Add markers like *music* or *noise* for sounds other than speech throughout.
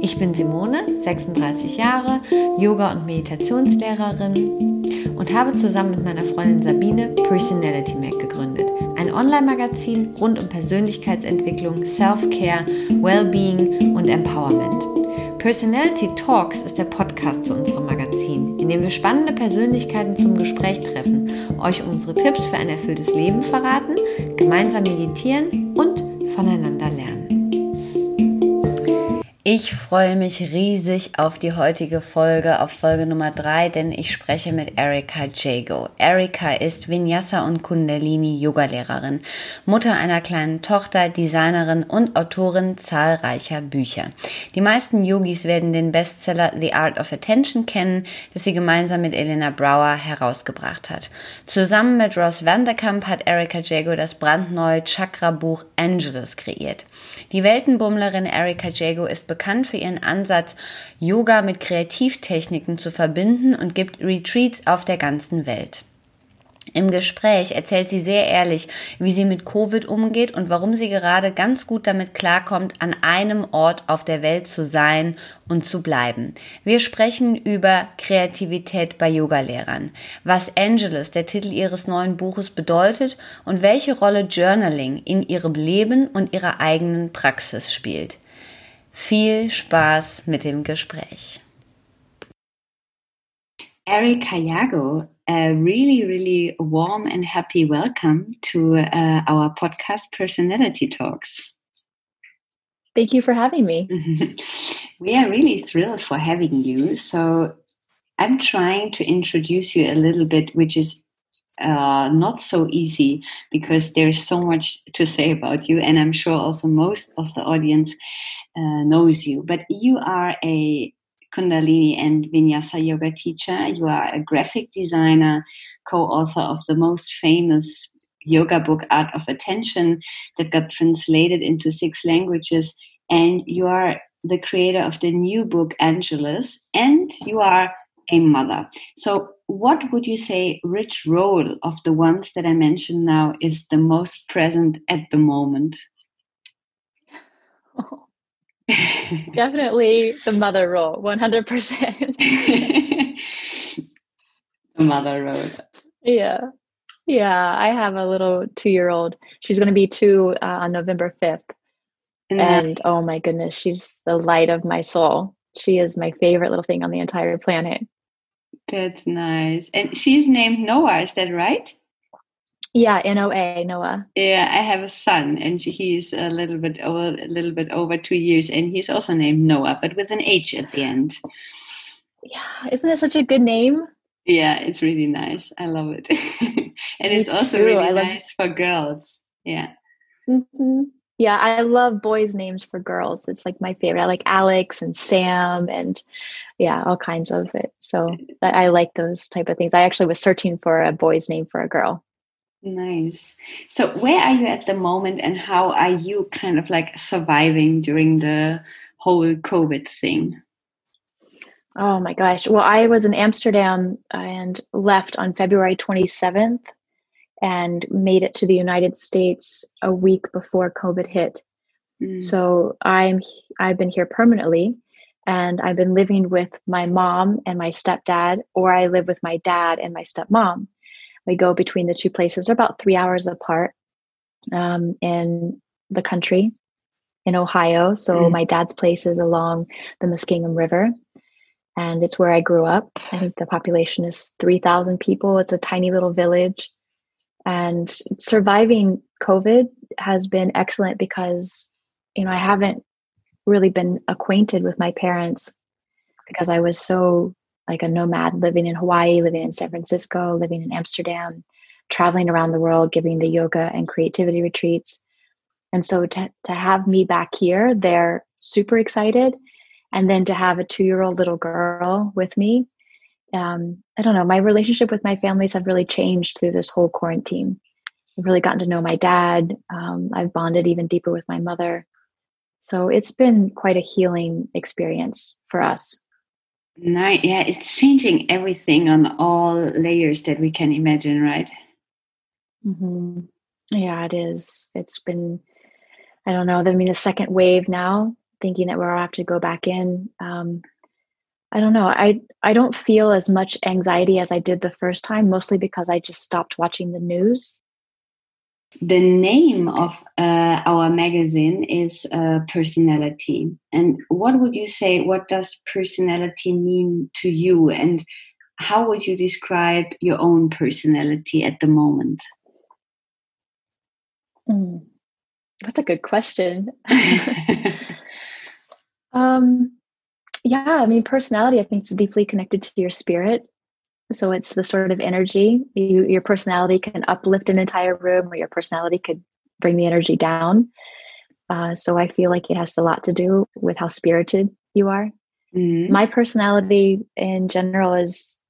Ich bin Simone, 36 Jahre, Yoga- und Meditationslehrerin und habe zusammen mit meiner Freundin Sabine Personality Mac gegründet. Ein Online-Magazin rund um Persönlichkeitsentwicklung, Self-Care, Wellbeing und Empowerment. Personality Talks ist der Podcast zu unserem Magazin, in dem wir spannende Persönlichkeiten zum Gespräch treffen, euch unsere Tipps für ein erfülltes Leben verraten, gemeinsam meditieren und voneinander lernen. Ich freue mich riesig auf die heutige Folge, auf Folge Nummer drei, denn ich spreche mit Erika Jago. Erika ist Vinyasa und Kundalini Yogalehrerin, Mutter einer kleinen Tochter, Designerin und Autorin zahlreicher Bücher. Die meisten Yogis werden den Bestseller The Art of Attention kennen, das sie gemeinsam mit Elena Brower herausgebracht hat. Zusammen mit Ross Vanderkamp hat Erika Jago das brandneue Chakra-Buch Angelus kreiert. Die Weltenbummlerin Erika Jago ist bekannt für ihren Ansatz, Yoga mit Kreativtechniken zu verbinden und gibt Retreats auf der ganzen Welt. Im Gespräch erzählt sie sehr ehrlich, wie sie mit Covid umgeht und warum sie gerade ganz gut damit klarkommt, an einem Ort auf der Welt zu sein und zu bleiben. Wir sprechen über Kreativität bei Yogalehrern, was Angelus, der Titel ihres neuen Buches, bedeutet und welche Rolle Journaling in ihrem Leben und ihrer eigenen Praxis spielt. Viel Spaß mit dem Gespräch. Erica Jago, a really, really warm and happy welcome to uh, our podcast Personality Talks. Thank you for having me. *laughs* we are really thrilled for having you. So, I'm trying to introduce you a little bit, which is uh, not so easy because there's so much to say about you, and I'm sure also most of the audience uh, knows you. But you are a Kundalini and Vinyasa yoga teacher. You are a graphic designer, co-author of the most famous yoga book, Art of Attention, that got translated into six languages, and you are the creator of the new book Angelus, and you are a mother. So, what would you say, rich role of the ones that I mentioned now is the most present at the moment? Oh, *laughs* definitely the mother role, 100%. the mother role. Yeah. Yeah. I have a little two year old. She's going to be two uh, on November 5th. And, and oh my goodness, she's the light of my soul. She is my favorite little thing on the entire planet. That's nice. And she's named Noah, is that right? Yeah, N O A, Noah. Yeah, I have a son, and he's a little bit over, a little bit over two years, and he's also named Noah, but with an H at the end. Yeah, isn't it such a good name? Yeah, it's really nice. I love it, *laughs* and Me it's also too. really nice for girls. Yeah. Mm-hmm. Yeah, I love boys' names for girls. It's like my favorite. I like Alex and Sam and yeah, all kinds of it. So I like those type of things. I actually was searching for a boy's name for a girl. Nice. So where are you at the moment and how are you kind of like surviving during the whole COVID thing? Oh my gosh. Well, I was in Amsterdam and left on February 27th and made it to the United States a week before COVID hit. Mm. So I'm I've been here permanently and I've been living with my mom and my stepdad or I live with my dad and my stepmom. We go between the two places. They're about 3 hours apart um, in the country in Ohio. So mm. my dad's place is along the Muskingum River and it's where I grew up. I think the population is 3,000 people. It's a tiny little village and surviving covid has been excellent because you know i haven't really been acquainted with my parents because i was so like a nomad living in hawaii living in san francisco living in amsterdam traveling around the world giving the yoga and creativity retreats and so to, to have me back here they're super excited and then to have a two year old little girl with me um, I don't know, my relationship with my families have really changed through this whole quarantine. I've really gotten to know my dad. Um, I've bonded even deeper with my mother. So it's been quite a healing experience for us. Nice. Yeah, it's changing everything on all layers that we can imagine, right? Mm-hmm. Yeah, it is. It's been, I don't know, I mean, the second wave now, thinking that we'll have to go back in. Um, I don't know. I I don't feel as much anxiety as I did the first time, mostly because I just stopped watching the news. The name of uh, our magazine is uh, Personality. And what would you say? What does personality mean to you? And how would you describe your own personality at the moment? Mm, that's a good question. *laughs* *laughs* um, yeah, I mean, personality, I think, is deeply connected to your spirit. So it's the sort of energy you, your personality can uplift an entire room, or your personality could bring the energy down. Uh, so I feel like it has a lot to do with how spirited you are. Mm-hmm. My personality in general is,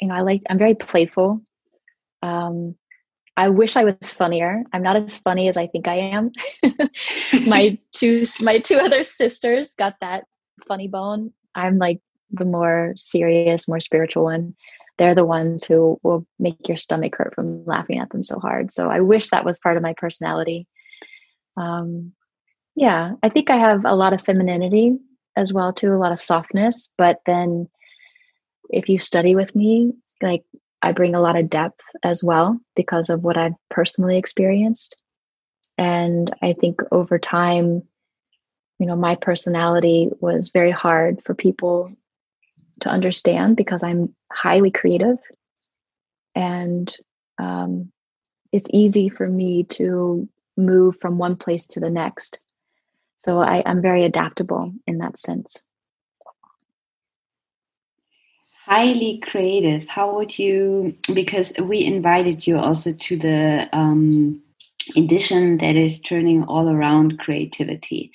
you know, I like I'm very playful. Um, I wish I was funnier. I'm not as funny as I think I am. *laughs* my two my two other sisters got that funny bone. I'm like the more serious, more spiritual one. They're the ones who will make your stomach hurt from laughing at them so hard. So I wish that was part of my personality. Um, yeah, I think I have a lot of femininity as well too, a lot of softness. But then, if you study with me, like I bring a lot of depth as well because of what I've personally experienced. And I think over time, you know, my personality was very hard for people to understand because I'm highly creative and um, it's easy for me to move from one place to the next. So I, I'm very adaptable in that sense. Highly creative. How would you? Because we invited you also to the um, edition that is turning all around creativity.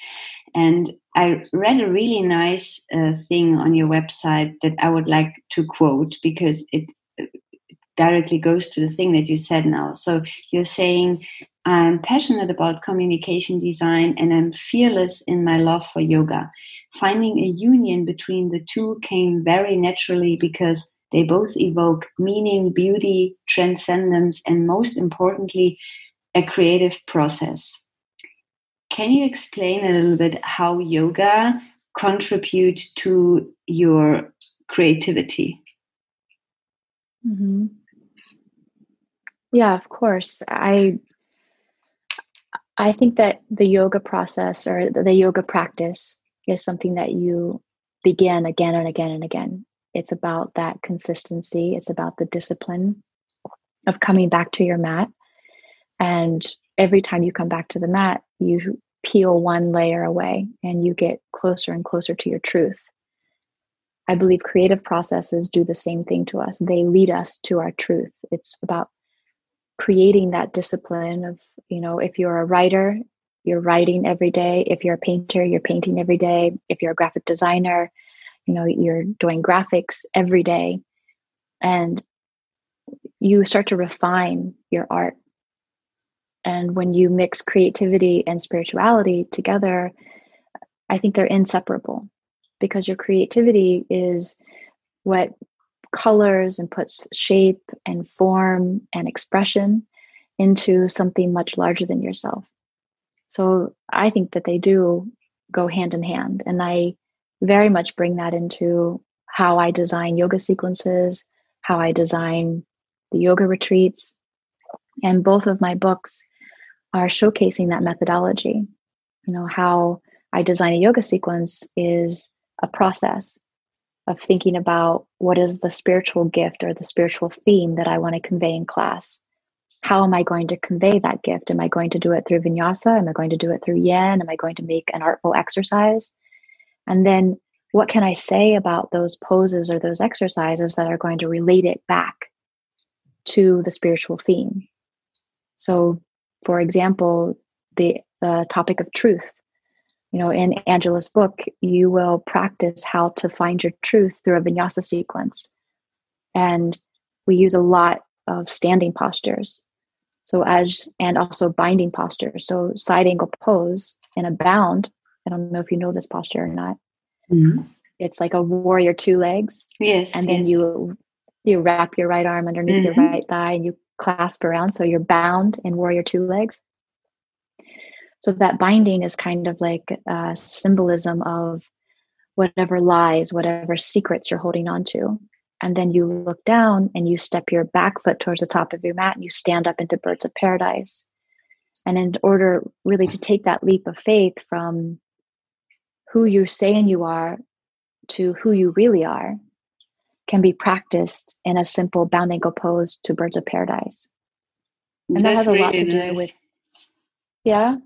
And I read a really nice uh, thing on your website that I would like to quote because it directly goes to the thing that you said now. So you're saying, I'm passionate about communication design and I'm fearless in my love for yoga. Finding a union between the two came very naturally because they both evoke meaning, beauty, transcendence, and most importantly, a creative process. Can you explain a little bit how yoga contribute to your creativity? Mm-hmm. Yeah, of course. I I think that the yoga process or the yoga practice is something that you begin again and again and again. It's about that consistency. It's about the discipline of coming back to your mat and every time you come back to the mat, you peel one layer away and you get closer and closer to your truth. I believe creative processes do the same thing to us. They lead us to our truth. It's about creating that discipline of, you know, if you're a writer, you're writing every day. If you're a painter, you're painting every day. If you're a graphic designer, you know, you're doing graphics every day. And you start to refine your art and when you mix creativity and spirituality together, I think they're inseparable because your creativity is what colors and puts shape and form and expression into something much larger than yourself. So I think that they do go hand in hand. And I very much bring that into how I design yoga sequences, how I design the yoga retreats. And both of my books are showcasing that methodology. You know, how I design a yoga sequence is a process of thinking about what is the spiritual gift or the spiritual theme that I want to convey in class. How am I going to convey that gift? Am I going to do it through vinyasa? Am I going to do it through yin? Am I going to make an artful exercise? And then what can I say about those poses or those exercises that are going to relate it back to the spiritual theme? So for example, the, the topic of truth. You know, in Angelus book, you will practice how to find your truth through a vinyasa sequence. And we use a lot of standing postures. So as and also binding postures. So side angle pose and a bound. I don't know if you know this posture or not. Mm-hmm. It's like a warrior two legs. Yes. And then yes. you you wrap your right arm underneath mm-hmm. your right thigh and you clasp around. So you're bound in warrior two legs. So that binding is kind of like a symbolism of whatever lies, whatever secrets you're holding on to. And then you look down and you step your back foot towards the top of your mat and you stand up into birds of paradise. And in order really to take that leap of faith from who you're saying you are to who you really are, can be practiced in a simple bound angle pose to birds of paradise. And That's that has a really lot to nice. do with, yeah.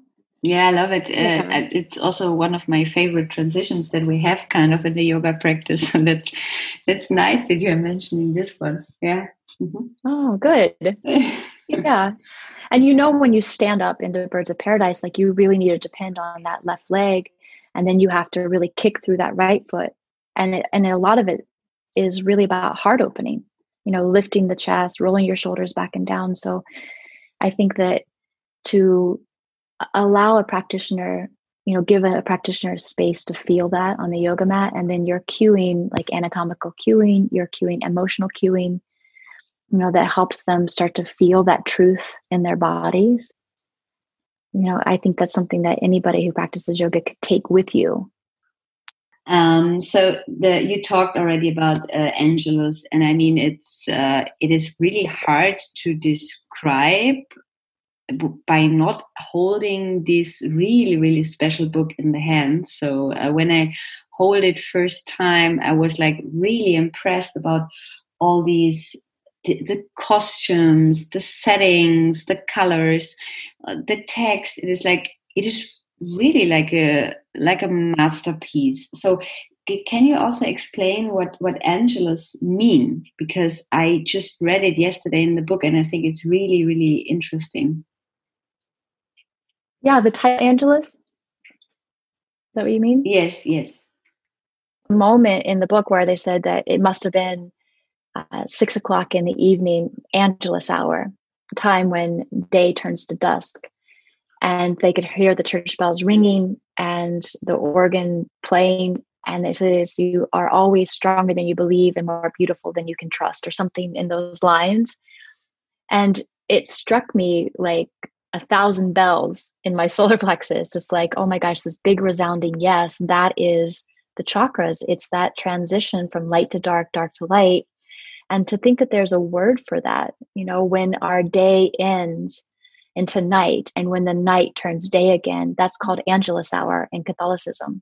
Yeah, I love it. Yeah. Uh, it's also one of my favorite transitions that we have kind of in the yoga practice. *laughs* And that's that's nice that you're mentioning this one. Yeah. Mm-hmm. Oh, good. *laughs* yeah. And you know when you stand up into birds of paradise, like you really need to depend on that left leg, and then you have to really kick through that right foot. And it, and a lot of it is really about heart opening. You know, lifting the chest, rolling your shoulders back and down. So, I think that to allow a practitioner you know give a, practitioner space to feel that on the yoga mat and then you're cueing like anatomical cueing you're cueing emotional cueing you know that helps them start to feel that truth in their bodies you know i think that's something that anybody who practices yoga could take with you um, so the, you talked already about uh, angelus and i mean it's uh, it is really hard to describe by not holding this really really special book in the hand. So uh, when i hold it first time i was like really impressed about all these the, the costumes the settings the colors uh, the text. It is like it is really like a like a masterpiece so can you also explain what what angelus mean because i just read it yesterday in the book and i think it's really really interesting yeah, the title Angelus. Is that what you mean? Yes, yes. Moment in the book where they said that it must have been uh, six o'clock in the evening, Angelus hour, time when day turns to dusk. And they could hear the church bells ringing and the organ playing. And it says, You are always stronger than you believe and more beautiful than you can trust, or something in those lines. And it struck me like a thousand bells in my *laughs* solar plexus. It's like, oh my gosh, this big resounding yes, that is the chakras. It's that transition from light to dark, dark to light. And to think that there's a word for that, you know, when our day ends into night and when the night turns day again, that's called Angelus hour in Catholicism.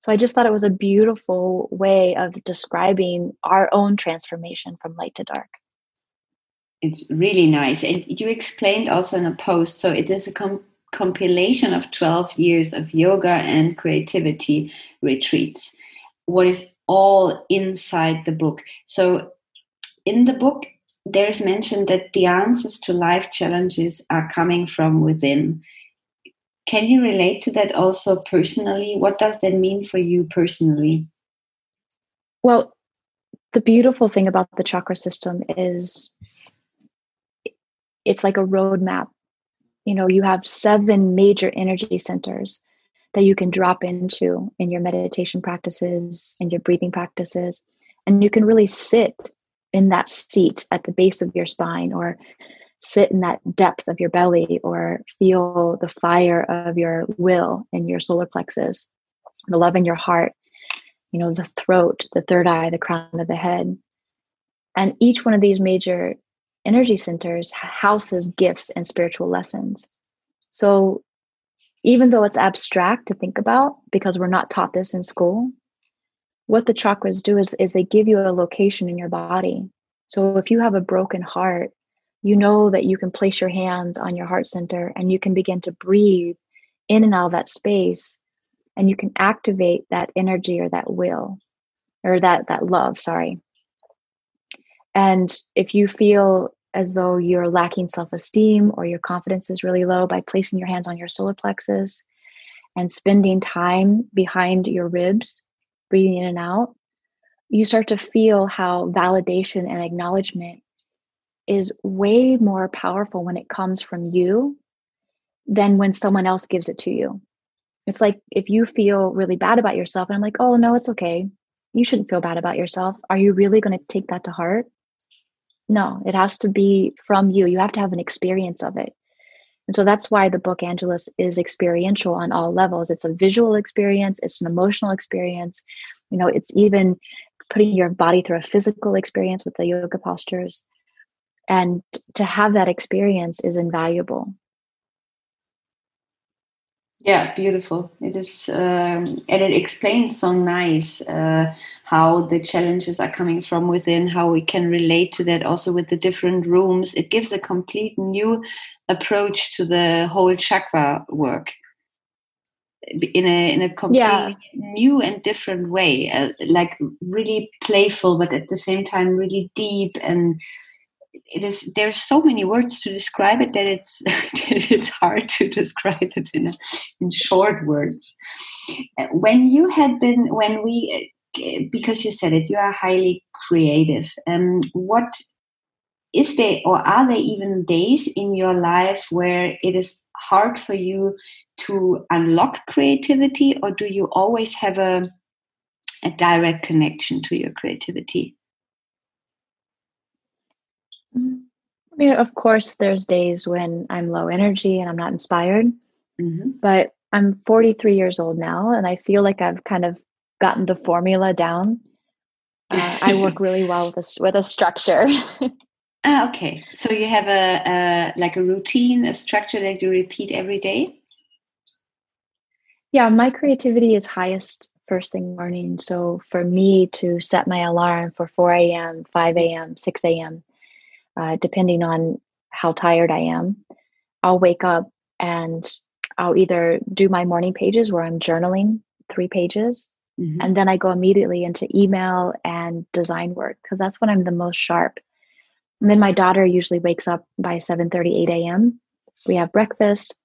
So I just thought it was a beautiful way of describing our own transformation from light to dark it's really nice. And you explained also in a post, so it is a com- compilation of 12 years of yoga and creativity retreats. What is all inside the book? So in the book, there's mentioned that the answers to life challenges are coming from within. Can you relate to that also personally? What does that mean for you personally? Well, the beautiful thing about the chakra system is it's like a roadmap. You know, you have seven major energy centers that you can drop into in your meditation practices and your breathing practices. And you can really sit in that seat at the base of your spine or sit in that depth of your belly or feel the fire of your will in your solar plexus, the love in your heart, you know, the throat, the third eye, the crown of the head. And each one of these major energy centers houses gifts and spiritual lessons. So even though it's abstract to think about because we're not taught this in school, what the chakras do is, is they give you a location in your body. So if you have a broken heart, you know that you can place your hands on your heart center and you can begin to breathe in and out of that space and you can activate that energy or that will or that that love sorry and if you feel as though you're lacking self esteem or your confidence is really low by placing your hands on your solar plexus and spending time behind your ribs, breathing in and out. you start to feel how validation and acknowledgement is way more powerful when it comes from you than when someone else gives it to you. It's like if you feel really bad about yourself, and I'm like, oh, no, it's okay. You shouldn't feel bad about yourself. Are you really going to take that to heart? No, it has to be from you. You have to have an experience of it. And so that's why the book Angelus is experiential on all levels. It's a visual experience, it's an emotional experience. You know, it's even putting your body through a physical experience with the yoga postures. And to have that experience is invaluable. Yeah, beautiful. It is, um, and it explains so nice uh, how the challenges are coming from within, how we can relate to that also with the different rooms. It gives a complete new approach to the whole chakra work in a in a completely yeah. new and different way, uh, like really playful, but at the same time really deep and it is there's so many words to describe it that it's *laughs* that it's hard to describe it in a, in short words. When you had been when we because you said it you are highly creative um what is there or are there even days in your life where it is hard for you to unlock creativity or do you always have a a direct connection to your creativity I mean, of course, there's days when I'm low energy and I'm not inspired, mm-hmm. but I'm 43 years old now, and I feel like I've kind of gotten the formula down. Uh, I work *laughs* really well with a, with a structure. *laughs* ah, okay. So you have a, a like a routine, a structure that you repeat every day. Yeah, my creativity is highest first thing morning. So for me to set my alarm for 4 a.m., 5 a.m., 6 a.m., uh, depending on how tired I am. I'll wake up and I'll either do my morning pages where I'm journaling three pages, mm-hmm. and then I go immediately into email and design work because that's when I'm the most sharp. And then my daughter usually wakes up by 7 30, 8 a.m. We have breakfast.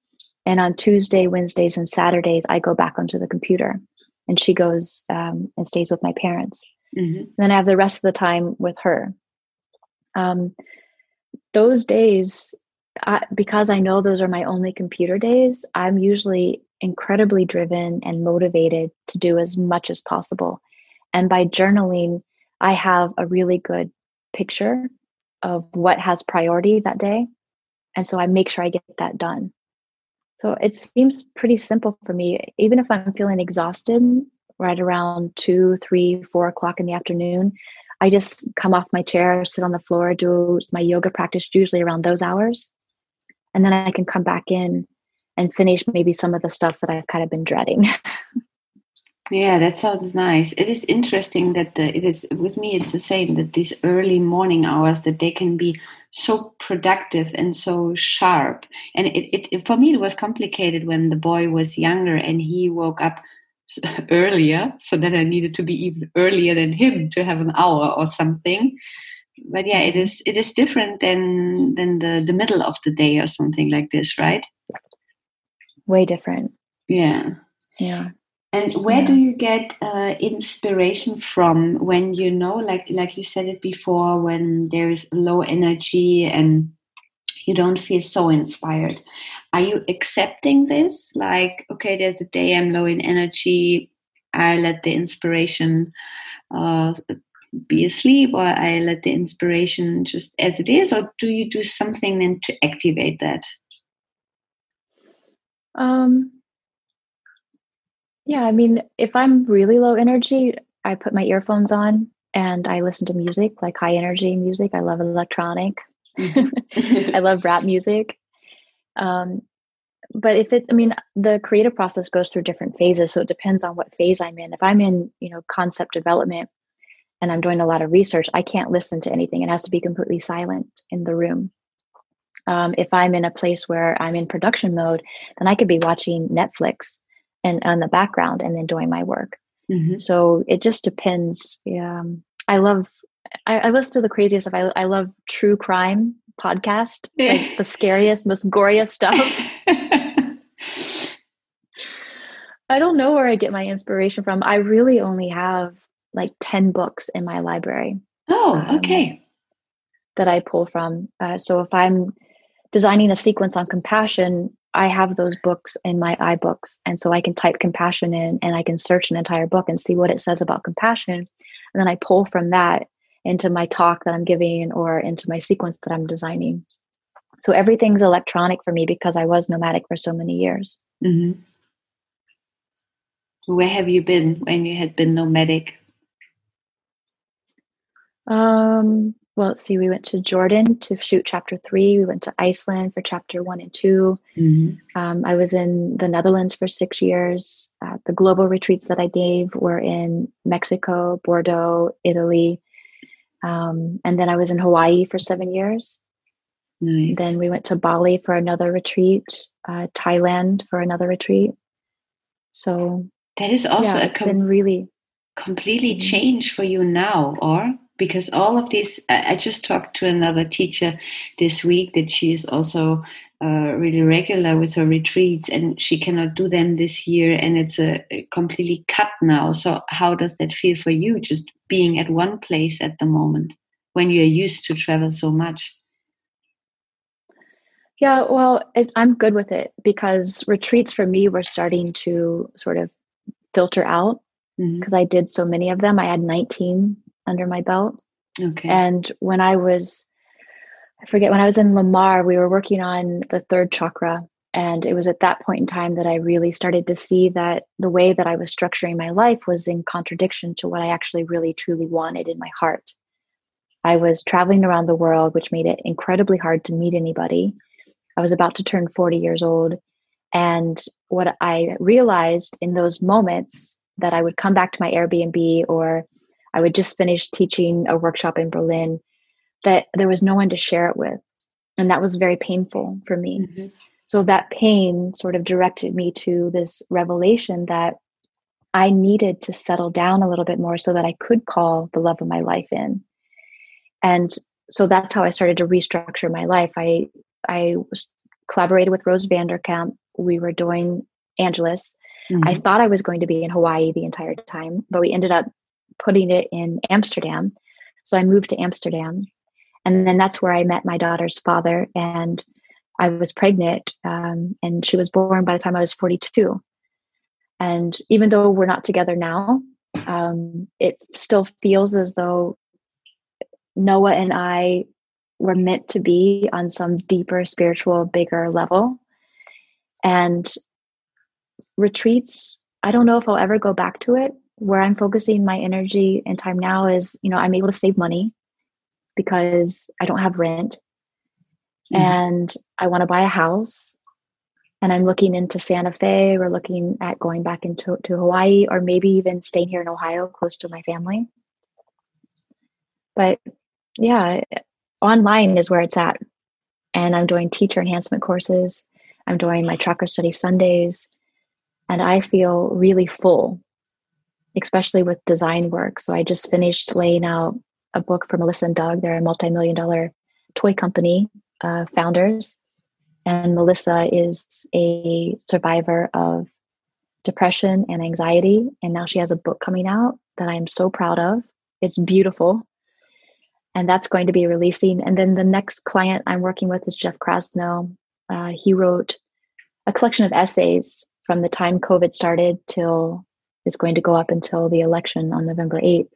And on Tuesday, Wednesdays, and Saturdays, I go back onto the computer and she goes um, and stays with my parents. Mm-hmm. Then I have the rest of the time with her. Um, those days, I, because I know those are my only computer days, I'm usually incredibly driven and motivated to do as much as possible. And by journaling, I have a really good picture of what has priority that day. And so I make sure I get that done. So it seems pretty simple for me. Even if I'm feeling exhausted right around two, three, four o'clock in the afternoon, I just come off my chair, sit on the floor, do my yoga practice usually around those hours. And then I can come back in and finish maybe some of the stuff that I've kind of been dreading. *laughs* yeah, that sounds nice. It is interesting that the, it is with me. It's the same that these early morning hours that they can be so productive and so sharp. And it, it for me it was complicated when the boy was younger and he woke up earlier so that i needed to be even earlier than him to have an hour or something. But yeah it is it is different than than the the middle of the day or something like this right? Way different. Yeah. Yeah. And where yeah. do you get uh, inspiration from when you know like like you said it before when there is low energy and you don't feel so inspired. Are you accepting this? Like, okay, there's a day I'm low in energy. I let the inspiration uh, be asleep, or I let the inspiration just as it is, or do you do something then to activate that? Um, yeah, I mean, if I'm really low energy, I put my earphones on and I listen to music, like high energy music. I love electronic. *laughs* I love rap music. Um, but if it's, I mean, the creative process goes through different phases. So it depends on what phase I'm in. If I'm in, you know, concept development and I'm doing a lot of research, I can't listen to anything. It has to be completely silent in the room. Um, if I'm in a place where I'm in production mode, then I could be watching Netflix and on the background and then doing my work. Mm-hmm. So it just depends. Um, I love I, I listen to the craziest stuff. I, I love true crime podcast, like the scariest, most goriest stuff. *laughs* I don't know where I get my inspiration from. I really only have like 10 books in my library. Oh, um, okay. Um, that I pull from. Uh, so if I'm designing a sequence on compassion, I have those books in my iBooks. And so I can type compassion in and I can search an entire book and see what it says about compassion. And then I pull from that into my talk that I'm giving or into my sequence that I'm designing. So everything's electronic for me because I was nomadic for so many years. Mm-hmm. Where have you been when you had been nomadic? Um, well, let's see, we went to Jordan to shoot chapter three. We went to Iceland for chapter one and 2 mm-hmm. um, I was in the Netherlands for six years. Uh, the global retreats that I gave were in Mexico, Bordeaux, Italy. Um, and then I was in Hawaii for seven years. Nice. Then we went to Bali for another retreat, uh, Thailand for another retreat. So that is also yeah, a com- really completely mm-hmm. changed for you now, or because all of these i just talked to another teacher this week that she is also uh, really regular with her retreats and she cannot do them this year and it's a, a, completely cut now so how does that feel for you just being at one place at the moment when you're used to travel so much yeah well it, i'm good with it because retreats for me were starting to sort of filter out because mm-hmm. i did so many of them i had 19 under my belt. Okay. And when I was, I forget, when I was in Lamar, we were working on the third chakra. And it was at that point in time that I really started to see that the way that I was structuring my life was in contradiction to what I actually really truly wanted in my heart. I was traveling around the world, which made it incredibly hard to meet anybody. I was about to turn 40 years old. And what I realized in those moments that I would come back to my Airbnb or I would just finish teaching a workshop in Berlin that there was no one to share it with. And that was very painful for me. Mm-hmm. So that pain sort of directed me to this revelation that I needed to settle down a little bit more so that I could call the love of my life in. And so that's how I started to restructure my life. I I was collaborated with Ross van der Kamp. We were doing Angelus. Mm-hmm. I thought I was going to be in Hawaii the entire time, but we ended up putting it in Amsterdam. So I moved to Amsterdam. And then that's where I met my daughter's father. And I was pregnant, um, and she was born by the time I was 42. And even though we're not together now, um, it still feels as though Noah and I were meant to be on some deeper spiritual, bigger level. And retreats, I don't know if I'll ever go back to it, where I'm focusing my energy and time now is, you know, I'm able to save money because I don't have rent mm. and I want to buy a house and I'm looking into Santa Fe or looking at going back into to Hawaii or maybe even staying here in Ohio close to my family. But yeah, online is where it's at. And I'm doing teacher enhancement courses. I'm doing my chakra study Sundays. And I feel really full especially with design work. So I just finished laying out a book for Melissa and Doug. They're a multi-million dollar toy company uh, founders, and Melissa is a survivor of depression and anxiety, and now she has a book coming out that I am so proud of. It's beautiful, and that's going to be releasing. And then the next client I'm working with is Jeff Krasno. Uh, he wrote a collection of essays from the time COVID started till is going to go up until the election on November 8th.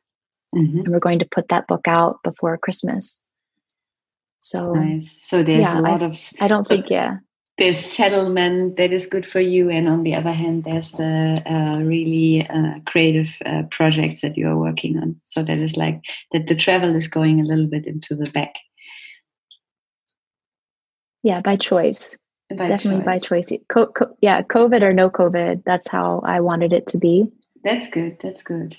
Mm-hmm. And we're going to put that book out before Christmas. So, nice. so there's yeah, a lot I, of. I don't think, yeah. There's settlement that is good for you, and on the other hand, there's the uh, really uh, creative uh, projects that you are working on. So that is like that the travel is going a little bit into the back. Yeah, by choice. By Definitely choice. by choice. Co- co- yeah, COVID or no COVID, that's how I wanted it to be. That's good. That's good.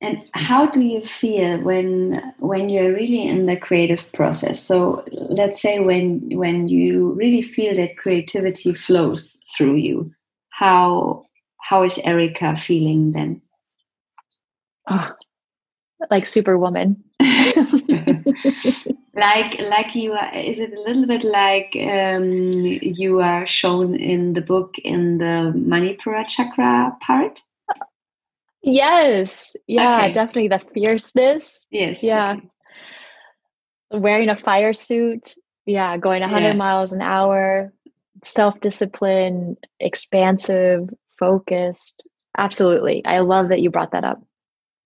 And how do you feel when when you're really in the creative process? So let's say when when you really feel that creativity flows through you, how how is Erica feeling then? Oh, like superwoman. *laughs* like like you are is it a little bit like um, you are shown in the book in the manipura chakra part Yes. Yeah, okay. definitely the fierceness. Yes. Yeah. Okay. Wearing a fire suit. Yeah, going 100 yeah. miles an hour, self discipline, expansive, focused. Absolutely. I love that you brought that up.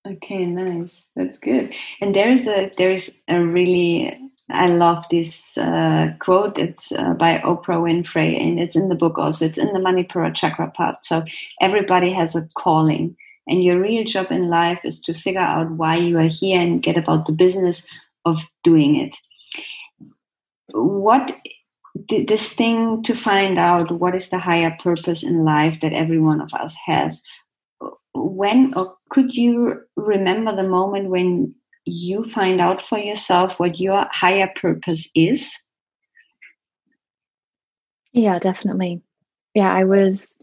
Okay, nice. That's good. And there's a there's a really I love this uh, quote. It's uh, by Oprah Winfrey, and it's in the book also. It's in the Manipura chakra part. So everybody has a calling, and your real job in life is to figure out why you are here and get about the business of doing it. What this thing to find out what is the higher purpose in life that every one of us has when or could you remember the moment when you find out for yourself what your higher purpose is? Yeah, definitely. Yeah, I was.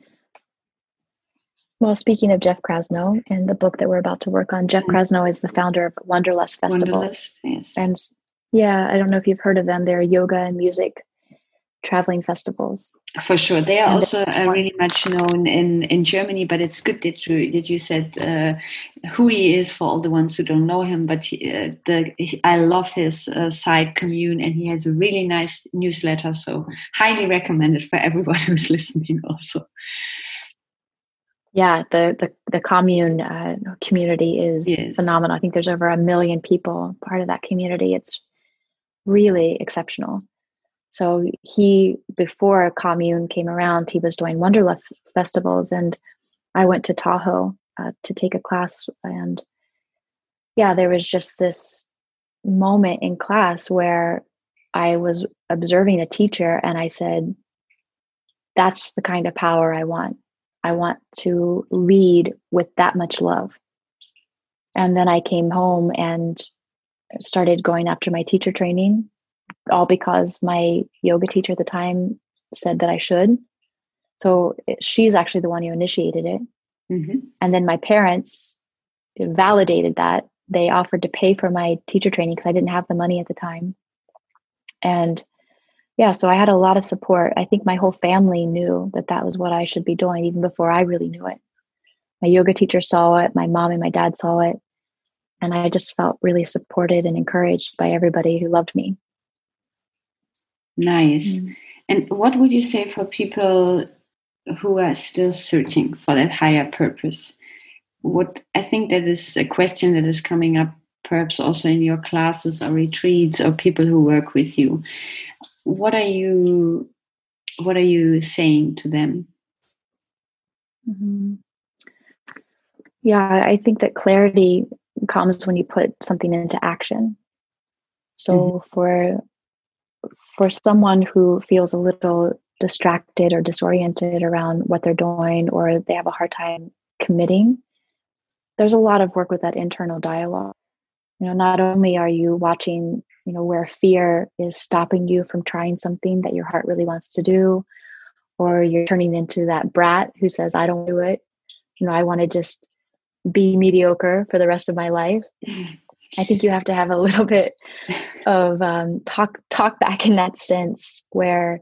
Well, speaking of Jeff Krasno and the book that we're about to work on, Jeff mm-hmm. Krasno is the founder of Wanderlust Festival. Wanderlust, yes. And yeah, I don't know if you've heard of them. They're yoga and music traveling festivals. For sure, they are and also uh, really much known in, in Germany. But it's good that you that you said uh, who he is for all the ones who don't know him. But he, uh, the I love his uh, site commune, and he has a really nice newsletter. So highly recommended for everyone *laughs* who's listening. Also, yeah, the the the commune uh, community is yes. phenomenal. I think there's over a million people part of that community. It's really exceptional. So he, before commune came around, he was doing Wanderlust festivals, and I went to Tahoe uh, to take a class. And yeah, there was just this moment in class where I was observing a teacher, and I said, "That's the kind of power I want. I want to lead with that much love." And then I came home and started going after my teacher training all because my yoga teacher at the time said that I should. So she's actually the one who initiated it. Mm-hmm. And then my parents validated that. They offered to pay for my teacher training because I didn't have the money at the time. And yeah, so I had a lot of support. I think my whole family knew that that was what I should be doing even before I really knew it. My yoga teacher saw it, my mom and my dad saw it. And I just felt really supported and encouraged by everybody who loved me. Nice. Mm. And what would you say for people who are still searching for that higher purpose? What I think that is a question that is coming up perhaps also in your classes or retreats or people who work with you. What are you what are you saying to them? Mm-hmm. Yeah, I think that clarity comes when you put something into action. So mm-hmm. for for someone who feels a little distracted or disoriented around what they're doing or they have a hard time committing there's a lot of work with that internal dialogue you know not only are you watching you know where fear is stopping you from trying something that your heart really wants to do or you're turning into that brat who says i don't do it you know i want to just be mediocre for the rest of my life I think you have to have a little bit of um, talk talk back in that sense where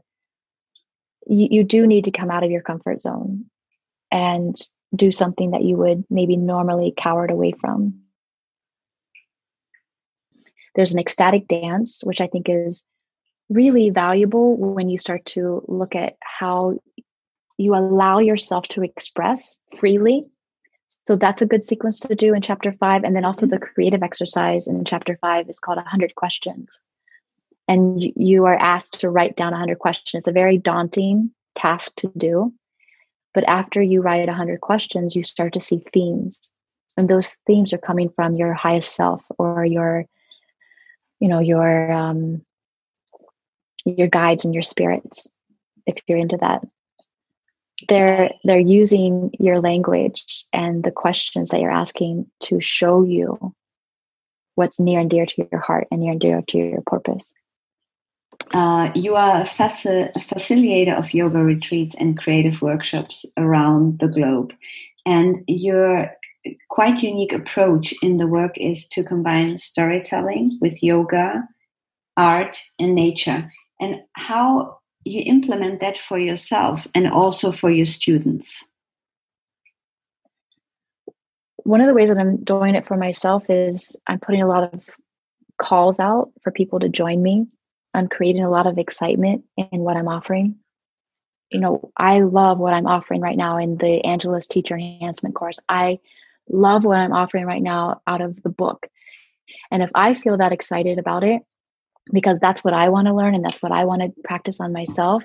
you, you do need to come out of your comfort zone and do something that you would maybe normally cowered away from. There's an ecstatic dance, which I think is really valuable when you start to look at how you allow yourself to express freely so that's a good sequence to do in chapter five. And then also mm-hmm. the creative exercise in chapter five is called 100 questions. And you are asked to write down 100 questions. It's a very daunting task to do. But after you write 100 questions, you start to see themes. And those themes are coming from your highest self or your, you know, your, um, your guides and your spirits, if you're into that. They're they're using your language and the questions that you're asking to show you what's near and dear to your heart and near and dear to your purpose. Uh, you are a, faci- facilitator of yoga retreats and creative workshops around the globe and your quite unique approach in the work is to combine storytelling with yoga art and nature and how you implement that for yourself and also for your students? one of the ways that I'm doing it for myself is I'm putting a lot of calls out for people to join me. I'm creating a lot of excitement in what I'm offering. You know, I love what I'm offering right now in the Angelus Teacher Enhancement course. I love what I'm offering right now out of the book. And if I feel that excited about it, because that's what I want to learn and that's what I want to practice on myself,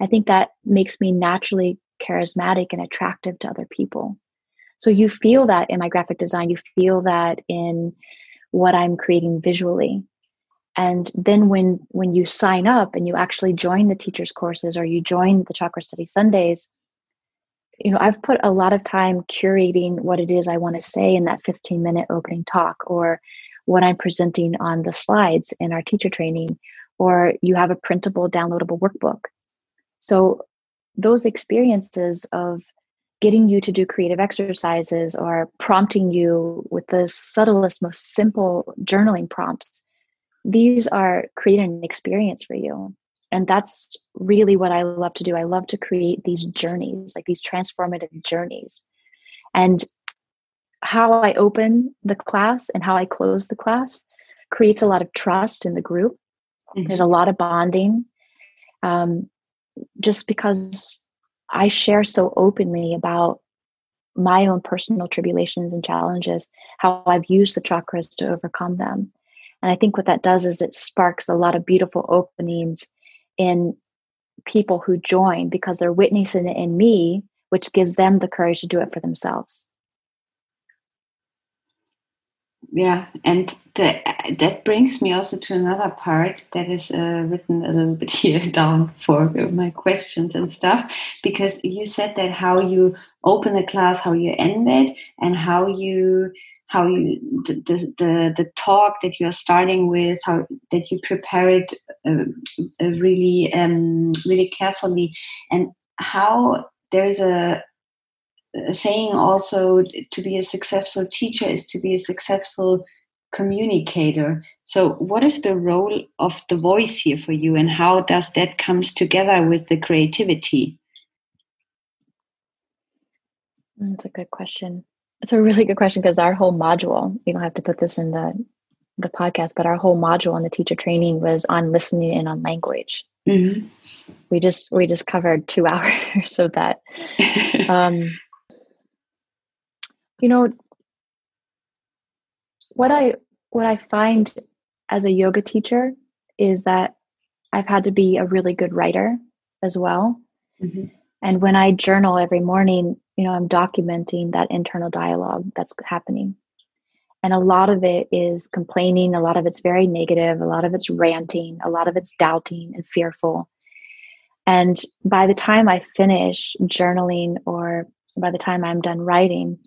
I think that makes me naturally charismatic and attractive to other people. So you feel that in my graphic design, you feel that in what I'm creating visually. And then when when you sign up and you actually join the teachers courses or you join the chakra study Sundays, you know, I've put a lot of time curating what it is I want to say in that 15 minute opening talk or what I'm presenting on the slides in our teacher training, or you have a printable, downloadable workbook. So, those experiences of getting you to do creative exercises or prompting you with the subtlest, most simple journaling prompts, these are creating an experience for you. And that's really what I love to do. I love to create these journeys, like these transformative journeys. And how I open the class and how I close the class creates a lot of trust in the group. Mm-hmm. There's a lot of bonding. Um, just because I share so openly about my own personal tribulations and challenges, how I've used the chakras to overcome them. And I think what that does is it sparks a lot of beautiful openings in people who join because they're witnessing it in me, which gives them the courage to do it for themselves. Yeah and the, that brings me also to another part that is uh, written a little bit *laughs* here down for my questions and stuff because you said that how you open the class how you end it and how you how you the the, the talk that you're starting with how that you prepare it uh, uh really um, really carefully. And how there's a saying also to be a successful teacher is to be a successful communicator. So what is the role of the voice here for you and how does that comes together with the creativity? That's a good question it's a really good question because our whole module you don't have to put this in the the podcast but our whole module on the teacher training was on listening and on language mm-hmm. we just we just covered two *laughs* hours of that *laughs* um you know what i what i find as a yoga teacher is that i've had to be a really good writer as well mm-hmm. and when i journal every morning you know i'm documenting that internal dialogue that's happening and a lot of it is complaining a lot of it's very negative a lot of it's ranting a lot of it's doubting and fearful and by the time i finish journaling or by the time i'm done writing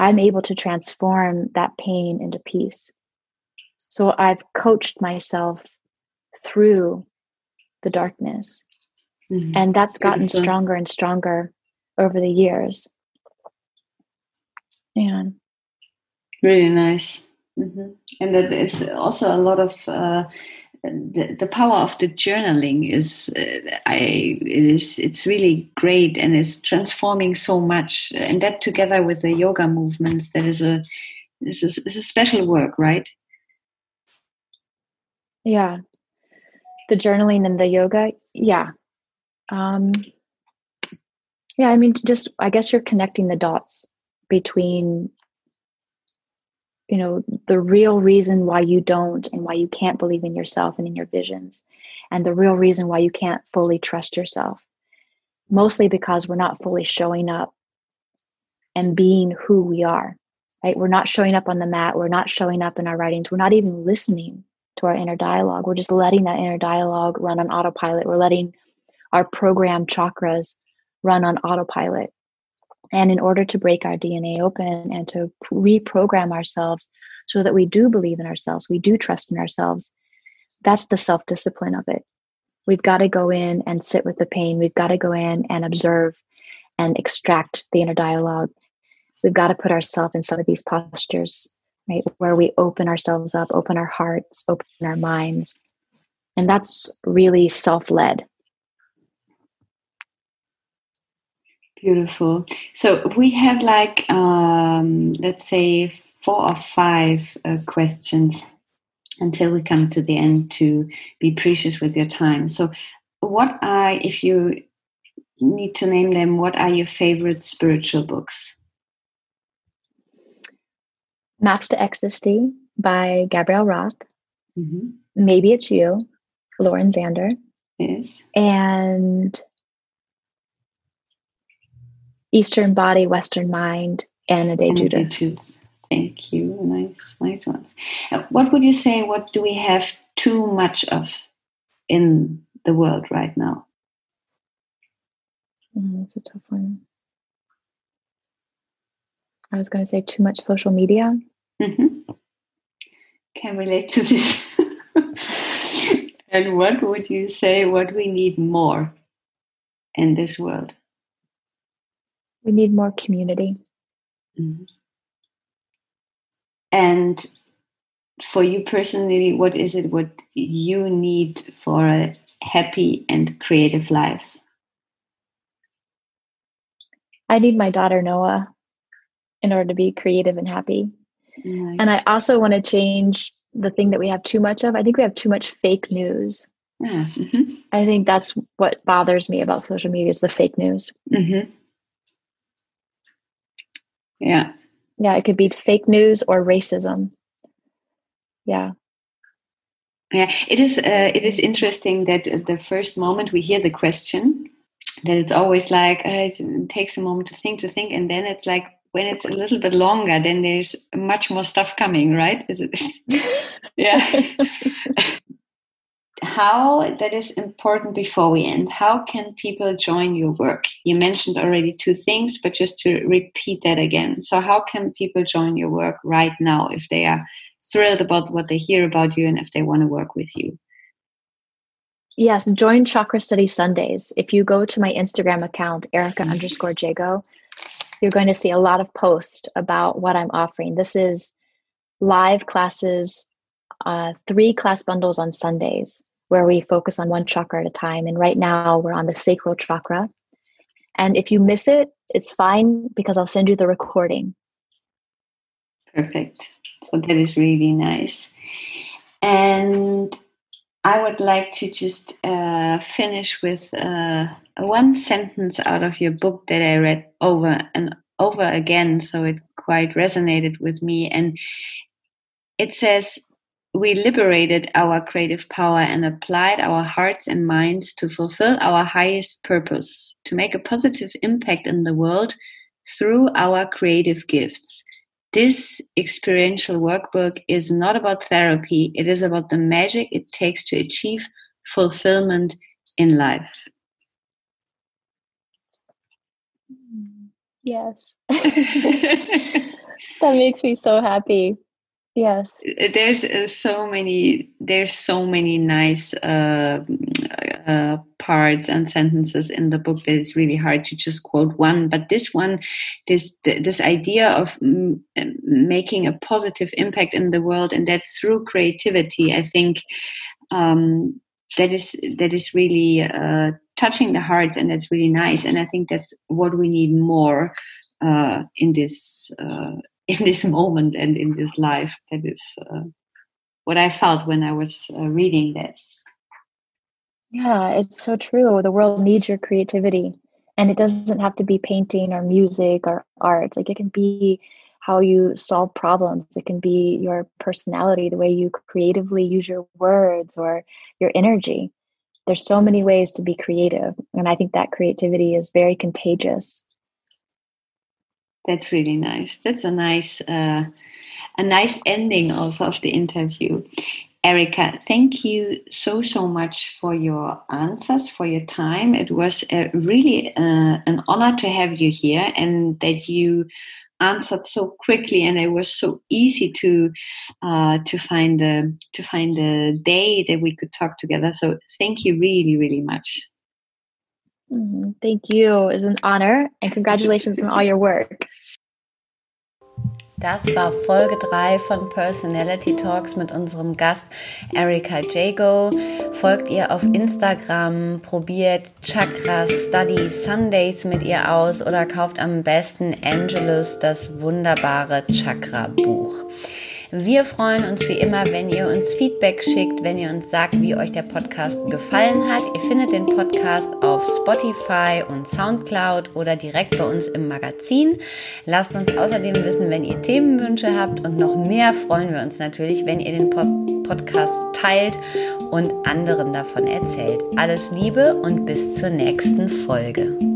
I'm able to transform that pain into peace. So I've coached myself through the darkness. Mm-hmm. And that's gotten stronger and stronger over the years. And really nice. Mm-hmm. And that is also a lot of uh, the, the power of the journaling is uh, I it is it's really great and it's transforming so much and that together with the yoga movements that is a is a, is a special work right yeah the journaling and the yoga yeah um yeah i mean just i guess you're connecting the dots between you know the real reason why you don't and why you can't believe in yourself and in your visions and the real reason why you can't fully trust yourself. Mostly because we're not fully showing up and being who we are right? We're not showing up on the mat. We're not showing up in our writings. We're not even listening to our inner dialogue. We're just letting that inner dialogue run on autopilot. We're letting our programmed chakras run on autopilot and in order to break our DNA open and to reprogram ourselves so that we do believe in ourselves, we do trust in ourselves, that's the self discipline of it. We've got to go in and sit with the pain. We've got to go in and observe and extract the inner dialogue. We've got to put ourselves in some of these postures, right, where we open ourselves up, open our hearts, open our minds. And that's really self led. Beautiful. So we have like um, let's say, four or five uh, questions until we come to the end to be precious with your time. So, what are, if you need to name them, what are your favorite spiritual books? Maps to Ecstasy by Gabrielle Roth. Mm-hmm. Maybe It's You, Lauren Zander. Yes. And Eastern Body, Western Mind, Anodea Judith. Thank you. Nice, nice ones. Uh, what would you say? What do we have too much of in the world right now? Mm, that's a tough one. I was going to say too much social media. Mm-hmm. Can relate to this. *laughs* and what would you say? What we need more in this world? We need more community. Mm-hmm. And for you personally, what is it what you need for a happy and creative life? I need my daughter Noah in order to be creative and happy. Nice. And I also want to change the thing that we have too much of. I think we have too much fake news. Yeah. Mm-hmm. *laughs* I think that's what bothers me about social media is the fake news. Mm-hmm. Yeah. Yeah, it could be fake news or racism. Yeah. Yeah, it is. Uh, it is interesting that the first moment we hear the question, that it's always like uh, it takes a moment to think, to think, and then it's like when it's a little bit longer, then there's much more stuff coming, right? Is it? *laughs* yeah. *laughs* how that is important before we end. How can people join your work? You mentioned already two things but just to repeat that again. So how can people join your work right now if they are thrilled about what they hear about you and if they want to work with you? Yes join chakra study sundays. If you go to my instagram account erica underscore jago you're going to see a lot of posts about what i'm offering. This is live classes uh, three class bundles on sundays where we focus on one chakra at a time. And right now we're on the sacral chakra. And if you miss it, it's fine because I'll send you the recording. Perfect. So that is really nice. And I would like to just uh, finish with uh, one sentence out of your book that I read over and over again. So it quite resonated with me. And it says, we liberated our creative power and applied our hearts and minds to fulfill our highest purpose, to make a positive impact in the world through our creative gifts. This experiential workbook is not about therapy, it is about the magic it takes to achieve fulfillment in life. Yes. *laughs* *laughs* that makes me so happy yes. Uh, there's uh, so many there's so many nice uh, uh, parts and sentences in the book that it's really hard to just quote one but this one this this idea of making a positive impact in the world and that through creativity i think um, that is that is really uh, touching the hearts and that's really nice. And i think that's what we need more uh, in this *laughs* in this moment and in this life. That is uh, what I felt when I was uh, reading that. Yeah, it's so true. The world needs your creativity. And it doesn't have to be painting or music or art. Like it can be how you solve problems. It can be your personality, the way you creatively use your words or your energy. There's so many ways to be creative. And I think that creativity is very contagious. That's really nice. That's a nice, uh, a nice ending also of the interview. Erica, thank you so so much for your answers, for your time. It was really uh, an honor to have you here, and that you answered so quickly, and it was so easy to uh, to find the to find a day that we could talk together. So thank you really really much. Mm, thank you. It's an honor, and congratulations on all your work. Das war Folge 3 von Personality Talks mit unserem Gast Erika Jago. Folgt ihr auf Instagram, probiert Chakra Study Sundays mit ihr aus oder kauft am besten Angelus das wunderbare Chakra Buch. Wir freuen uns wie immer, wenn ihr uns Feedback schickt, wenn ihr uns sagt, wie euch der Podcast gefallen hat. Ihr findet den Podcast auf Spotify und Soundcloud oder direkt bei uns im Magazin. Lasst uns außerdem wissen, wenn ihr Themenwünsche habt und noch mehr freuen wir uns natürlich, wenn ihr den Post Podcast teilt und anderen davon erzählt. Alles Liebe und bis zur nächsten Folge.